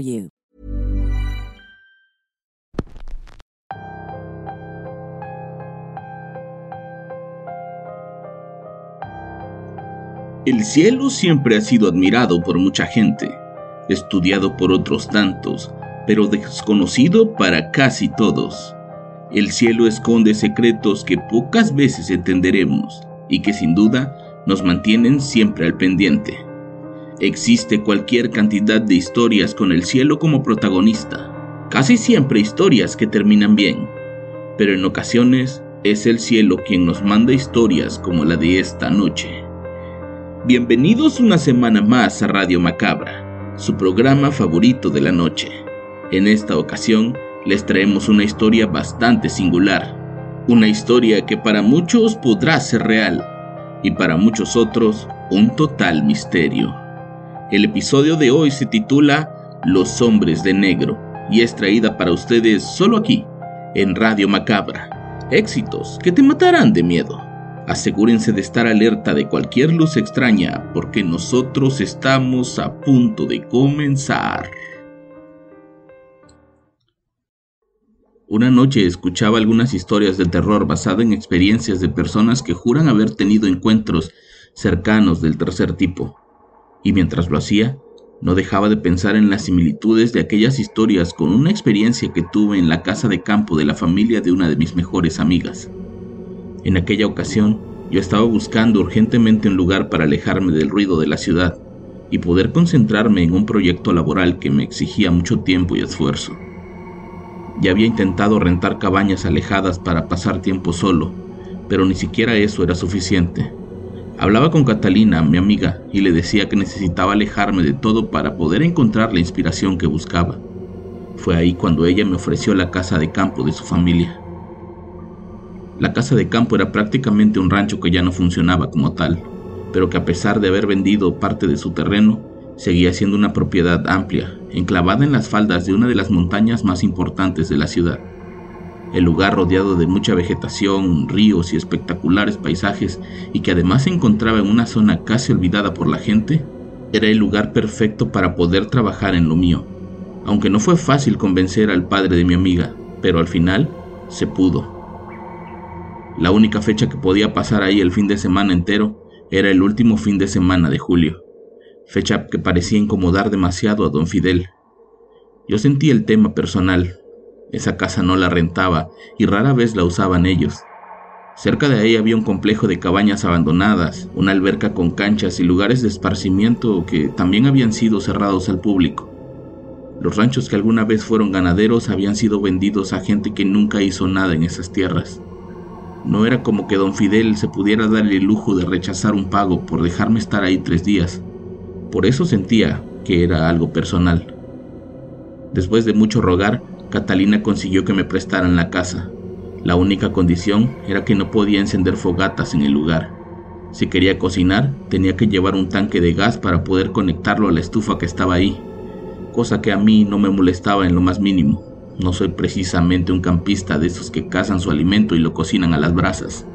you. El cielo siempre ha sido admirado por mucha gente, estudiado por otros tantos, pero desconocido para casi todos. El cielo esconde secretos que pocas veces entenderemos y que sin duda nos mantienen siempre al pendiente. Existe cualquier cantidad de historias con el cielo como protagonista, casi siempre historias que terminan bien, pero en ocasiones es el cielo quien nos manda historias como la de esta noche. Bienvenidos una semana más a Radio Macabra, su programa favorito de la noche. En esta ocasión les traemos una historia bastante singular, una historia que para muchos podrá ser real y para muchos otros un total misterio. El episodio de hoy se titula Los hombres de negro y es traída para ustedes solo aquí, en Radio Macabra. Éxitos que te matarán de miedo. Asegúrense de estar alerta de cualquier luz extraña porque nosotros estamos a punto de comenzar. Una noche escuchaba algunas historias de terror basadas en experiencias de personas que juran haber tenido encuentros cercanos del tercer tipo y mientras lo hacía, no dejaba de pensar en las similitudes de aquellas historias con una experiencia que tuve en la casa de campo de la familia de una de mis mejores amigas. En aquella ocasión, yo estaba buscando urgentemente un lugar para alejarme del ruido de la ciudad y poder concentrarme en un proyecto laboral que me exigía mucho tiempo y esfuerzo. Ya había intentado rentar cabañas alejadas para pasar tiempo solo, pero ni siquiera eso era suficiente. Hablaba con Catalina, mi amiga, y le decía que necesitaba alejarme de todo para poder encontrar la inspiración que buscaba. Fue ahí cuando ella me ofreció la casa de campo de su familia. La casa de campo era prácticamente un rancho que ya no funcionaba como tal, pero que a pesar de haber vendido parte de su terreno, seguía siendo una propiedad amplia, enclavada en las faldas de una de las montañas más importantes de la ciudad. El lugar rodeado de mucha vegetación, ríos y espectaculares paisajes, y que además se encontraba en una zona casi olvidada por la gente, era el lugar perfecto para poder trabajar en lo mío. Aunque no fue fácil convencer al padre de mi amiga, pero al final se pudo. La única fecha que podía pasar ahí el fin de semana entero era el último fin de semana de julio, fecha que parecía incomodar demasiado a don Fidel. Yo sentí el tema personal, esa casa no la rentaba y rara vez la usaban ellos. Cerca de ahí había un complejo de cabañas abandonadas, una alberca con canchas y lugares de esparcimiento que también habían sido cerrados al público. Los ranchos que alguna vez fueron ganaderos habían sido vendidos a gente que nunca hizo nada en esas tierras. No era como que don Fidel se pudiera dar el lujo de rechazar un pago por dejarme estar ahí tres días. Por eso sentía que era algo personal. Después de mucho rogar, Catalina consiguió que me prestaran la casa. La única condición era que no podía encender fogatas en el lugar. Si quería cocinar, tenía que llevar un tanque de gas para poder conectarlo a la estufa que estaba ahí, cosa que a mí no me molestaba en lo más mínimo. No soy precisamente un campista de esos que cazan su alimento y lo cocinan a las brasas.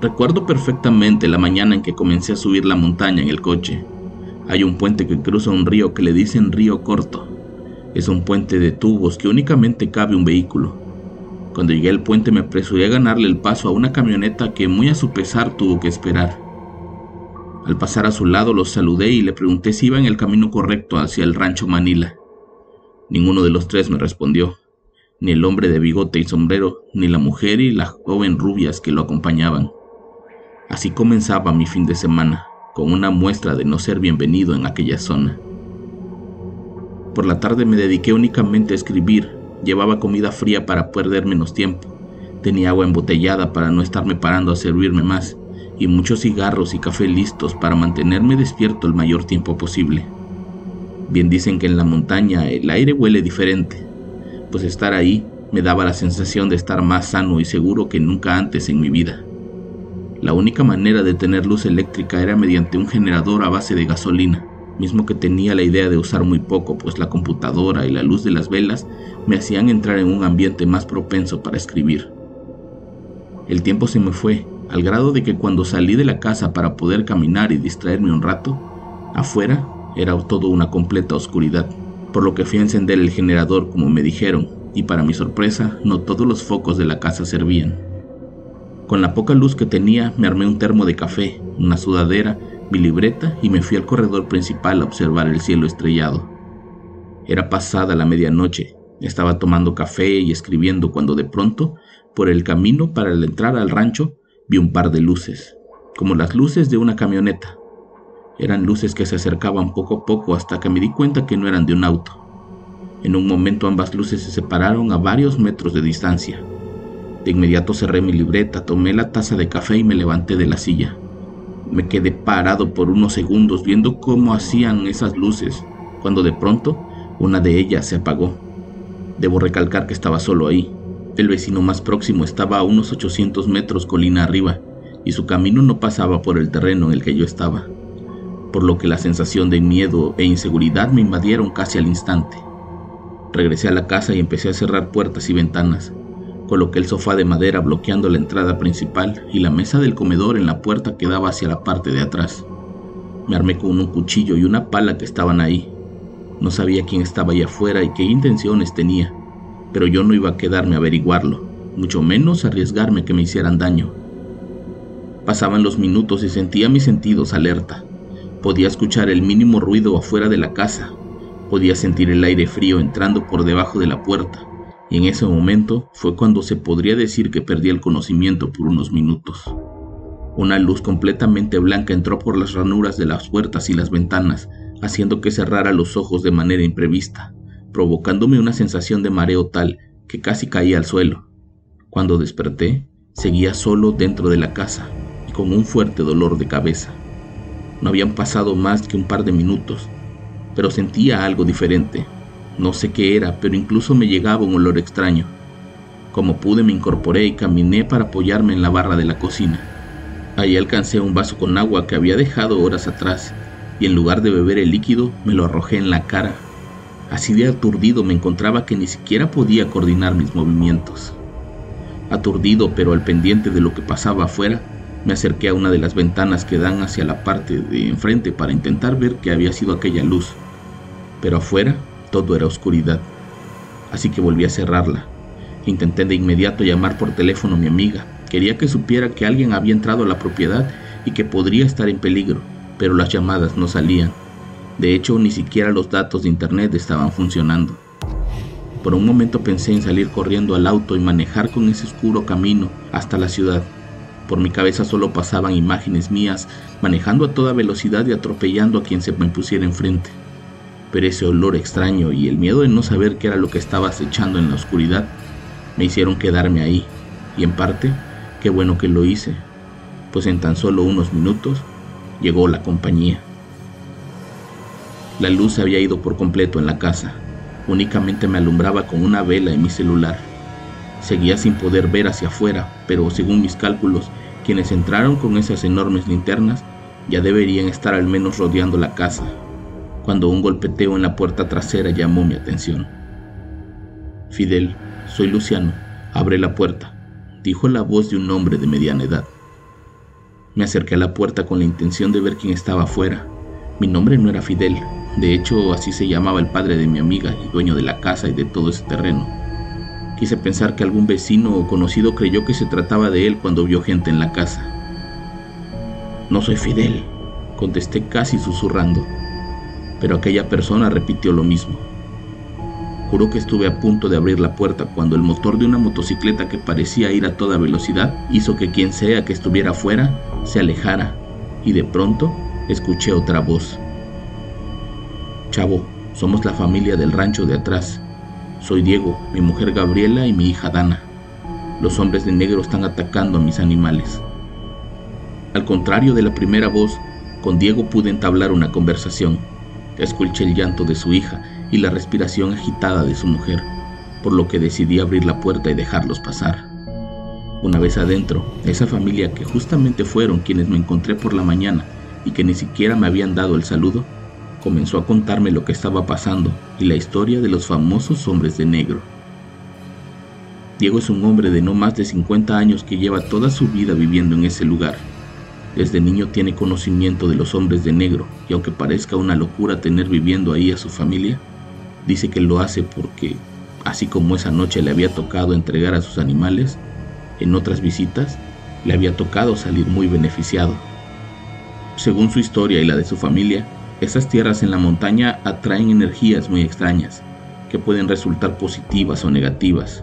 Recuerdo perfectamente la mañana en que comencé a subir la montaña en el coche. Hay un puente que cruza un río que le dicen río corto. Es un puente de tubos que únicamente cabe un vehículo. Cuando llegué al puente me apresuré a ganarle el paso a una camioneta que muy a su pesar tuvo que esperar. Al pasar a su lado lo saludé y le pregunté si iba en el camino correcto hacia el rancho Manila. Ninguno de los tres me respondió, ni el hombre de bigote y sombrero, ni la mujer y la joven rubias que lo acompañaban. Así comenzaba mi fin de semana, con una muestra de no ser bienvenido en aquella zona. Por la tarde me dediqué únicamente a escribir, llevaba comida fría para perder menos tiempo, tenía agua embotellada para no estarme parando a servirme más, y muchos cigarros y café listos para mantenerme despierto el mayor tiempo posible. Bien dicen que en la montaña el aire huele diferente, pues estar ahí me daba la sensación de estar más sano y seguro que nunca antes en mi vida. La única manera de tener luz eléctrica era mediante un generador a base de gasolina, mismo que tenía la idea de usar muy poco, pues la computadora y la luz de las velas me hacían entrar en un ambiente más propenso para escribir. El tiempo se me fue, al grado de que cuando salí de la casa para poder caminar y distraerme un rato, afuera era todo una completa oscuridad, por lo que fui a encender el generador como me dijeron, y para mi sorpresa no todos los focos de la casa servían. Con la poca luz que tenía me armé un termo de café, una sudadera, mi libreta y me fui al corredor principal a observar el cielo estrellado. Era pasada la medianoche, estaba tomando café y escribiendo cuando de pronto, por el camino para entrar al rancho, vi un par de luces, como las luces de una camioneta. Eran luces que se acercaban poco a poco hasta que me di cuenta que no eran de un auto. En un momento ambas luces se separaron a varios metros de distancia. De inmediato cerré mi libreta, tomé la taza de café y me levanté de la silla. Me quedé parado por unos segundos viendo cómo hacían esas luces, cuando de pronto una de ellas se apagó. Debo recalcar que estaba solo ahí. El vecino más próximo estaba a unos 800 metros colina arriba, y su camino no pasaba por el terreno en el que yo estaba por lo que la sensación de miedo e inseguridad me invadieron casi al instante. Regresé a la casa y empecé a cerrar puertas y ventanas. Coloqué el sofá de madera bloqueando la entrada principal y la mesa del comedor en la puerta que daba hacia la parte de atrás. Me armé con un cuchillo y una pala que estaban ahí. No sabía quién estaba allá afuera y qué intenciones tenía, pero yo no iba a quedarme a averiguarlo, mucho menos arriesgarme que me hicieran daño. Pasaban los minutos y sentía mis sentidos alerta. Podía escuchar el mínimo ruido afuera de la casa. Podía sentir el aire frío entrando por debajo de la puerta. Y en ese momento fue cuando se podría decir que perdí el conocimiento por unos minutos. Una luz completamente blanca entró por las ranuras de las puertas y las ventanas, haciendo que cerrara los ojos de manera imprevista, provocándome una sensación de mareo tal que casi caía al suelo. Cuando desperté, seguía solo dentro de la casa y con un fuerte dolor de cabeza. No habían pasado más que un par de minutos, pero sentía algo diferente. No sé qué era, pero incluso me llegaba un olor extraño. Como pude me incorporé y caminé para apoyarme en la barra de la cocina. Allí alcancé un vaso con agua que había dejado horas atrás y en lugar de beber el líquido me lo arrojé en la cara. Así de aturdido me encontraba que ni siquiera podía coordinar mis movimientos. Aturdido pero al pendiente de lo que pasaba afuera, me acerqué a una de las ventanas que dan hacia la parte de enfrente para intentar ver qué había sido aquella luz, pero afuera todo era oscuridad, así que volví a cerrarla. Intenté de inmediato llamar por teléfono a mi amiga. Quería que supiera que alguien había entrado a la propiedad y que podría estar en peligro, pero las llamadas no salían. De hecho, ni siquiera los datos de internet estaban funcionando. Por un momento pensé en salir corriendo al auto y manejar con ese oscuro camino hasta la ciudad, por mi cabeza solo pasaban imágenes mías manejando a toda velocidad y atropellando a quien se me pusiera enfrente. Pero ese olor extraño y el miedo de no saber qué era lo que estaba acechando en la oscuridad me hicieron quedarme ahí. Y en parte, qué bueno que lo hice, pues en tan solo unos minutos llegó la compañía. La luz había ido por completo en la casa. Únicamente me alumbraba con una vela en mi celular. Seguía sin poder ver hacia afuera, pero según mis cálculos, quienes entraron con esas enormes linternas ya deberían estar al menos rodeando la casa, cuando un golpeteo en la puerta trasera llamó mi atención. Fidel, soy Luciano, abre la puerta, dijo la voz de un hombre de mediana edad. Me acerqué a la puerta con la intención de ver quién estaba afuera. Mi nombre no era Fidel, de hecho así se llamaba el padre de mi amiga y dueño de la casa y de todo ese terreno. Quise pensar que algún vecino o conocido creyó que se trataba de él cuando vio gente en la casa. No soy Fidel, contesté casi susurrando, pero aquella persona repitió lo mismo. Juró que estuve a punto de abrir la puerta cuando el motor de una motocicleta que parecía ir a toda velocidad hizo que quien sea que estuviera afuera se alejara y de pronto escuché otra voz. Chavo, somos la familia del rancho de atrás. Soy Diego, mi mujer Gabriela y mi hija Dana. Los hombres de negro están atacando a mis animales. Al contrario de la primera voz, con Diego pude entablar una conversación. Escuché el llanto de su hija y la respiración agitada de su mujer, por lo que decidí abrir la puerta y dejarlos pasar. Una vez adentro, esa familia que justamente fueron quienes me encontré por la mañana y que ni siquiera me habían dado el saludo, comenzó a contarme lo que estaba pasando y la historia de los famosos hombres de negro. Diego es un hombre de no más de 50 años que lleva toda su vida viviendo en ese lugar. Desde niño tiene conocimiento de los hombres de negro y aunque parezca una locura tener viviendo ahí a su familia, Dice que lo hace porque, así como esa noche le había tocado entregar a sus animales, en otras visitas le había tocado salir muy beneficiado. Según su historia y la de su familia, esas tierras en la montaña atraen energías muy extrañas, que pueden resultar positivas o negativas.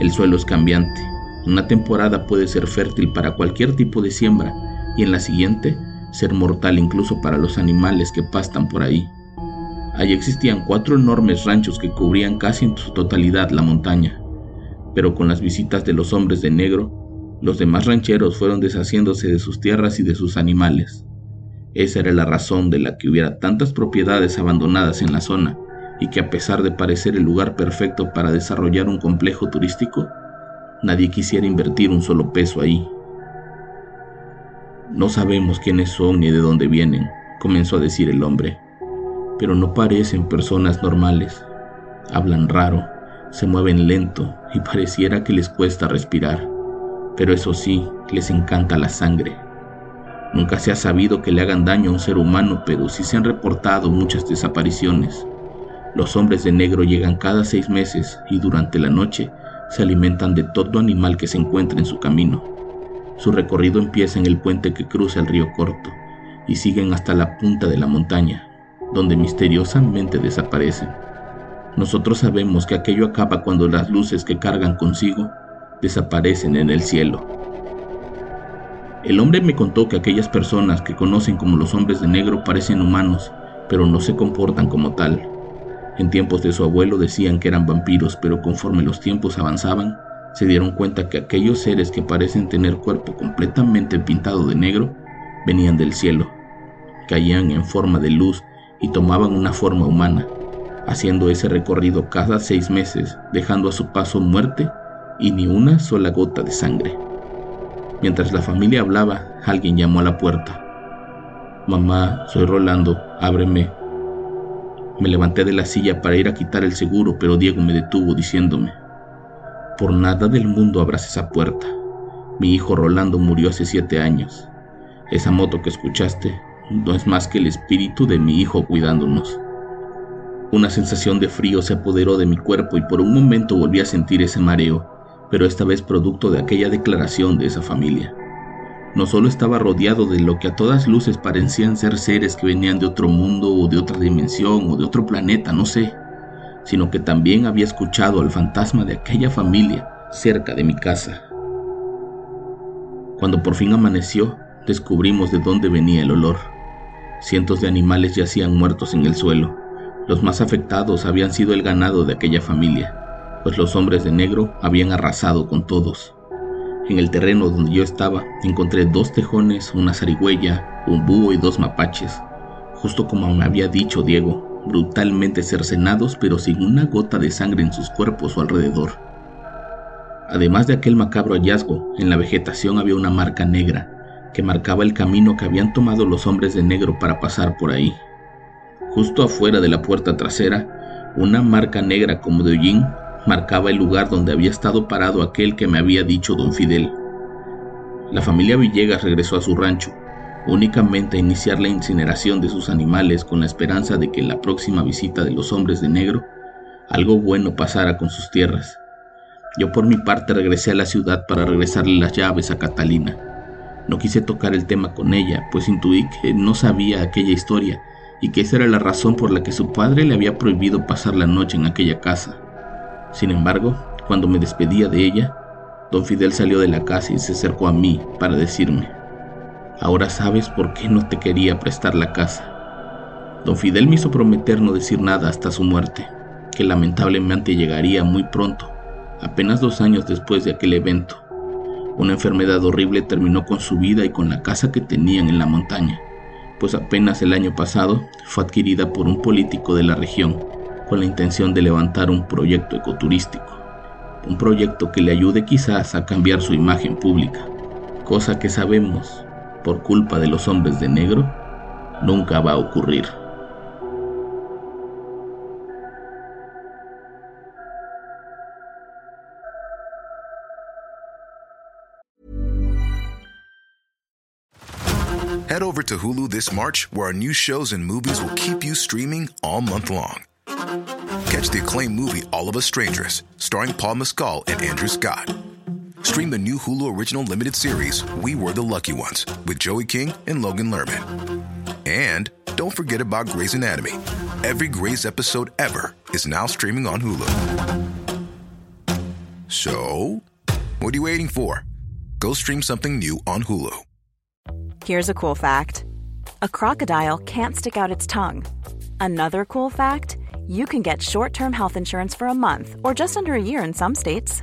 El suelo es cambiante. Una temporada puede ser fértil para cualquier tipo de siembra y en la siguiente ser mortal incluso para los animales que pastan por ahí. Allí existían cuatro enormes ranchos que cubrían casi en su totalidad la montaña, pero con las visitas de los hombres de negro, los demás rancheros fueron deshaciéndose de sus tierras y de sus animales. Esa era la razón de la que hubiera tantas propiedades abandonadas en la zona y que a pesar de parecer el lugar perfecto para desarrollar un complejo turístico, nadie quisiera invertir un solo peso ahí. No sabemos quiénes son ni de dónde vienen, comenzó a decir el hombre pero no parecen personas normales. Hablan raro, se mueven lento y pareciera que les cuesta respirar. Pero eso sí, les encanta la sangre. Nunca se ha sabido que le hagan daño a un ser humano, pero sí se han reportado muchas desapariciones. Los hombres de negro llegan cada seis meses y durante la noche se alimentan de todo animal que se encuentra en su camino. Su recorrido empieza en el puente que cruza el río Corto y siguen hasta la punta de la montaña, donde misteriosamente desaparecen. Nosotros sabemos que aquello acaba cuando las luces que cargan consigo desaparecen en el cielo. El hombre me contó que aquellas personas que conocen como los hombres de negro parecen humanos, pero no se comportan como tal. En tiempos de su abuelo decían que eran vampiros, pero conforme los tiempos avanzaban, se dieron cuenta que aquellos seres que parecen tener cuerpo completamente pintado de negro venían del cielo. Caían en forma de luz y tomaban una forma humana, haciendo ese recorrido cada seis meses, dejando a su paso muerte y ni una sola gota de sangre. Mientras la familia hablaba, alguien llamó a la puerta. Mamá, soy Rolando, ábreme. Me levanté de la silla para ir a quitar el seguro, pero Diego me detuvo diciéndome, por nada del mundo abras esa puerta. Mi hijo Rolando murió hace siete años. Esa moto que escuchaste no es más que el espíritu de mi hijo cuidándonos. Una sensación de frío se apoderó de mi cuerpo y por un momento volví a sentir ese mareo, pero esta vez producto de aquella declaración de esa familia. No solo estaba rodeado de lo que a todas luces parecían ser seres que venían de otro mundo o de otra dimensión o de otro planeta, no sé, sino que también había escuchado al fantasma de aquella familia cerca de mi casa. Cuando por fin amaneció, descubrimos de dónde venía el olor. Cientos de animales yacían muertos en el suelo. Los más afectados habían sido el ganado de aquella familia, pues los hombres de negro habían arrasado con todos. En el terreno donde yo estaba encontré dos tejones, una zarigüeya, un búho y dos mapaches, justo como me había dicho Diego, brutalmente cercenados pero sin una gota de sangre en sus cuerpos o alrededor. Además de aquel macabro hallazgo, en la vegetación había una marca negra, que marcaba el camino que habían tomado los hombres de negro para pasar por ahí. Justo afuera de la puerta trasera, una marca negra como de hollín marcaba el lugar donde había estado parado aquel que me había dicho don Fidel. La familia Villegas regresó a su rancho, únicamente a iniciar la incineración de sus animales con la esperanza de que en la próxima visita de los hombres de negro algo bueno pasara con sus tierras. Yo por mi parte regresé a la ciudad para regresarle las llaves a Catalina. No quise tocar el tema con ella, pues intuí que no sabía aquella historia y que esa era la razón por la que su padre le había prohibido pasar la noche en aquella casa. Sin embargo, cuando me despedía de ella, don Fidel salió de la casa y se acercó a mí para decirme, ahora sabes por qué no te quería prestar la casa. Don Fidel me hizo prometer no decir nada hasta su muerte, que lamentablemente llegaría muy pronto, apenas dos años después de aquel evento. Una enfermedad horrible terminó con su vida y con la casa que tenían en la montaña pues apenas el año pasado fue adquirida por un político de la región con la intención de levantar un proyecto ecoturístico, un proyecto que le ayude quizás a cambiar su imagen pública, cosa que sabemos, por culpa de los hombres de negro, nunca va a ocurrir. Head over to Hulu this March, where our new shows and movies will keep you streaming all month long. Catch the acclaimed movie All of Us Strangers, starring Paul Mescal and Andrew Scott. Stream the new Hulu original limited series We Were the Lucky Ones with Joey King and Logan Lerman. And don't forget about Grey's Anatomy. Every Grey's episode ever is now streaming on Hulu. So, what are you waiting for? Go stream something new on Hulu. Here's a cool fact a crocodile can't stick out its tongue. Another cool fact you can get short term health insurance for a month or just under a year in some states.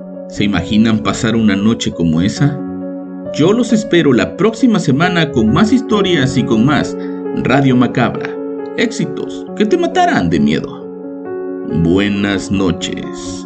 ¿Se imaginan pasar una noche como esa? Yo los espero la próxima semana con más historias y con más Radio Macabra. Éxitos que te matarán de miedo. Buenas noches.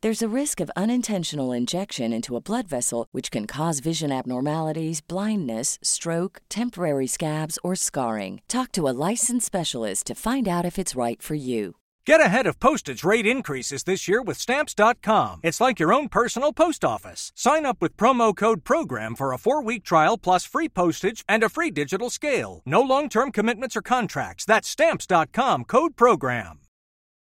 There's a risk of unintentional injection into a blood vessel, which can cause vision abnormalities, blindness, stroke, temporary scabs, or scarring. Talk to a licensed specialist to find out if it's right for you. Get ahead of postage rate increases this year with Stamps.com. It's like your own personal post office. Sign up with promo code PROGRAM for a four week trial plus free postage and a free digital scale. No long term commitments or contracts. That's Stamps.com code PROGRAM.